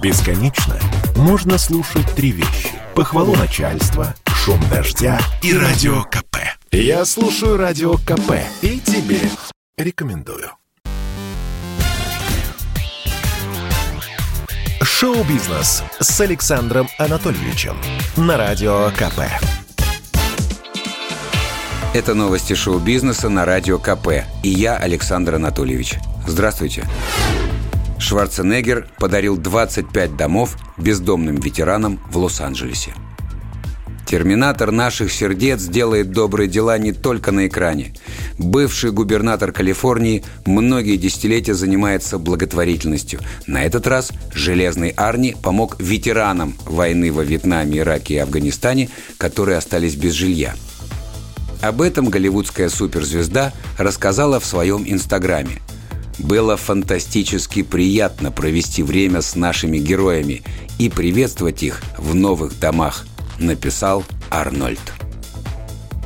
Бесконечно можно слушать три вещи. Похвалу начальства, шум дождя и радио КП. Я слушаю радио КП и тебе рекомендую. Шоу-бизнес с Александром Анатольевичем на радио КП. Это новости шоу-бизнеса на радио КП. И я, Александр Анатольевич. Здравствуйте. Шварценеггер подарил 25 домов бездомным ветеранам в Лос-Анджелесе. Терминатор наших сердец делает добрые дела не только на экране. Бывший губернатор Калифорнии многие десятилетия занимается благотворительностью. На этот раз Железный Арни помог ветеранам войны во Вьетнаме, Ираке и Афганистане, которые остались без жилья. Об этом голливудская суперзвезда рассказала в своем инстаграме – было фантастически приятно провести время с нашими героями и приветствовать их в новых домах, написал Арнольд.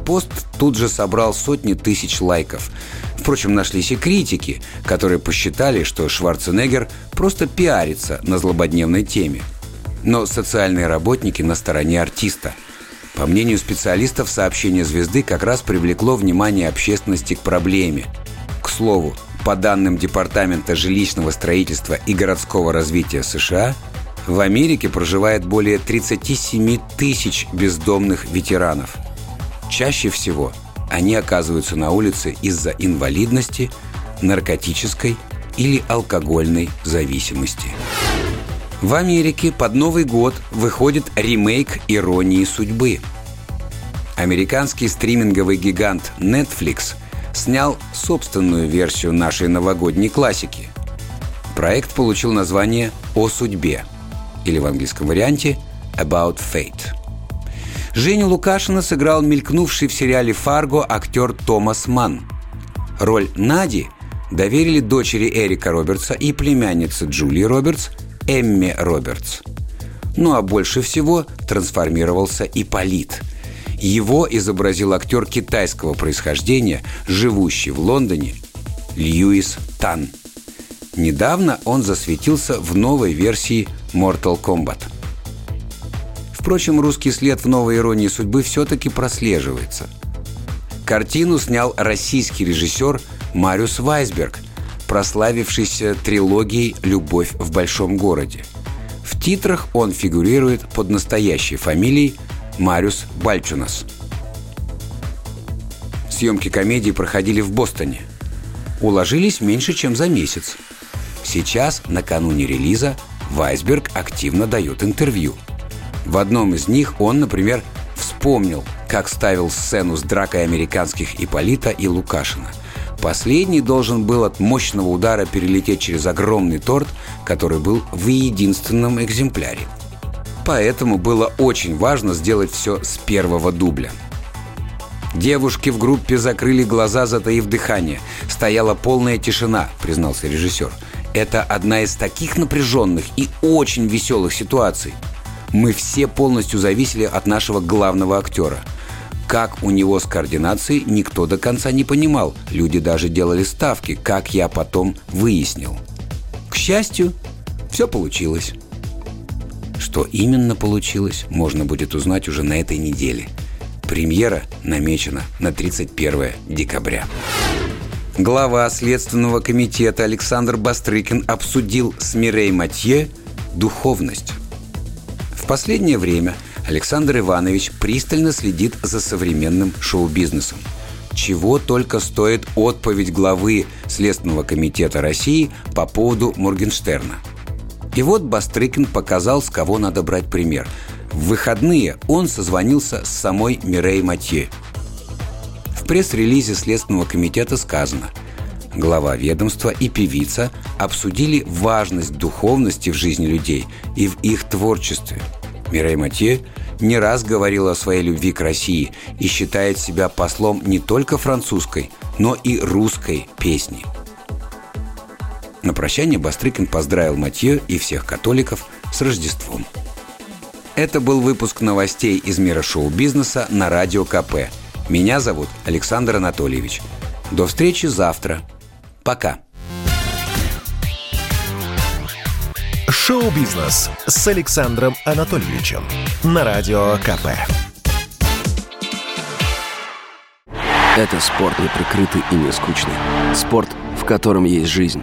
Пост тут же собрал сотни тысяч лайков. Впрочем, нашлись и критики, которые посчитали, что Шварценеггер просто пиарится на злободневной теме. Но социальные работники на стороне артиста. По мнению специалистов, сообщение звезды как раз привлекло внимание общественности к проблеме. К слову, по данным Департамента жилищного строительства и городского развития США, в Америке проживает более 37 тысяч бездомных ветеранов. Чаще всего они оказываются на улице из-за инвалидности, наркотической или алкогольной зависимости. В Америке под Новый год выходит ремейк «Иронии судьбы». Американский стриминговый гигант Netflix снял собственную версию нашей новогодней классики. Проект получил название «О судьбе» или в английском варианте «About Fate». Женю Лукашина сыграл мелькнувший в сериале «Фарго» актер Томас Манн. Роль Нади доверили дочери Эрика Робертса и племяннице Джулии Робертс Эмме Робертс. Ну а больше всего трансформировался Ипполит – его изобразил актер китайского происхождения, живущий в Лондоне, Льюис Тан. Недавно он засветился в новой версии Mortal Kombat. Впрочем, русский след в новой иронии судьбы все-таки прослеживается. Картину снял российский режиссер Мариус Вайсберг, прославившийся трилогией «Любовь в большом городе». В титрах он фигурирует под настоящей фамилией Мариус Бальчунас. Съемки комедии проходили в Бостоне. Уложились меньше, чем за месяц. Сейчас, накануне релиза, Вайсберг активно дает интервью. В одном из них он, например, вспомнил, как ставил сцену с дракой американских Иполита и Лукашина. Последний должен был от мощного удара перелететь через огромный торт, который был в единственном экземпляре – Поэтому было очень важно сделать все с первого дубля. Девушки в группе закрыли глаза, затаив дыхание. Стояла полная тишина, признался режиссер. Это одна из таких напряженных и очень веселых ситуаций. Мы все полностью зависели от нашего главного актера. Как у него с координацией, никто до конца не понимал. Люди даже делали ставки, как я потом выяснил. К счастью, все получилось. Что именно получилось, можно будет узнать уже на этой неделе. Премьера намечена на 31 декабря. Глава Следственного комитета Александр Бастрыкин обсудил с Мирей Матье духовность. В последнее время Александр Иванович пристально следит за современным шоу-бизнесом. Чего только стоит отповедь главы Следственного комитета России по поводу Моргенштерна – и вот Бастрыкин показал, с кого надо брать пример. В выходные он созвонился с самой Мирей Матье. В пресс-релизе Следственного комитета сказано Глава ведомства и певица обсудили важность духовности в жизни людей и в их творчестве. Мирей Матье не раз говорила о своей любви к России и считает себя послом не только французской, но и русской песни – на прощание Бастрыкин поздравил Матье и всех католиков с Рождеством. Это был выпуск новостей из мира шоу-бизнеса на Радио КП. Меня зовут Александр Анатольевич. До встречи завтра. Пока. Шоу-бизнес с Александром Анатольевичем на Радио КП. Это спорт неприкрытый и не скучный. Спорт, в котором есть жизнь.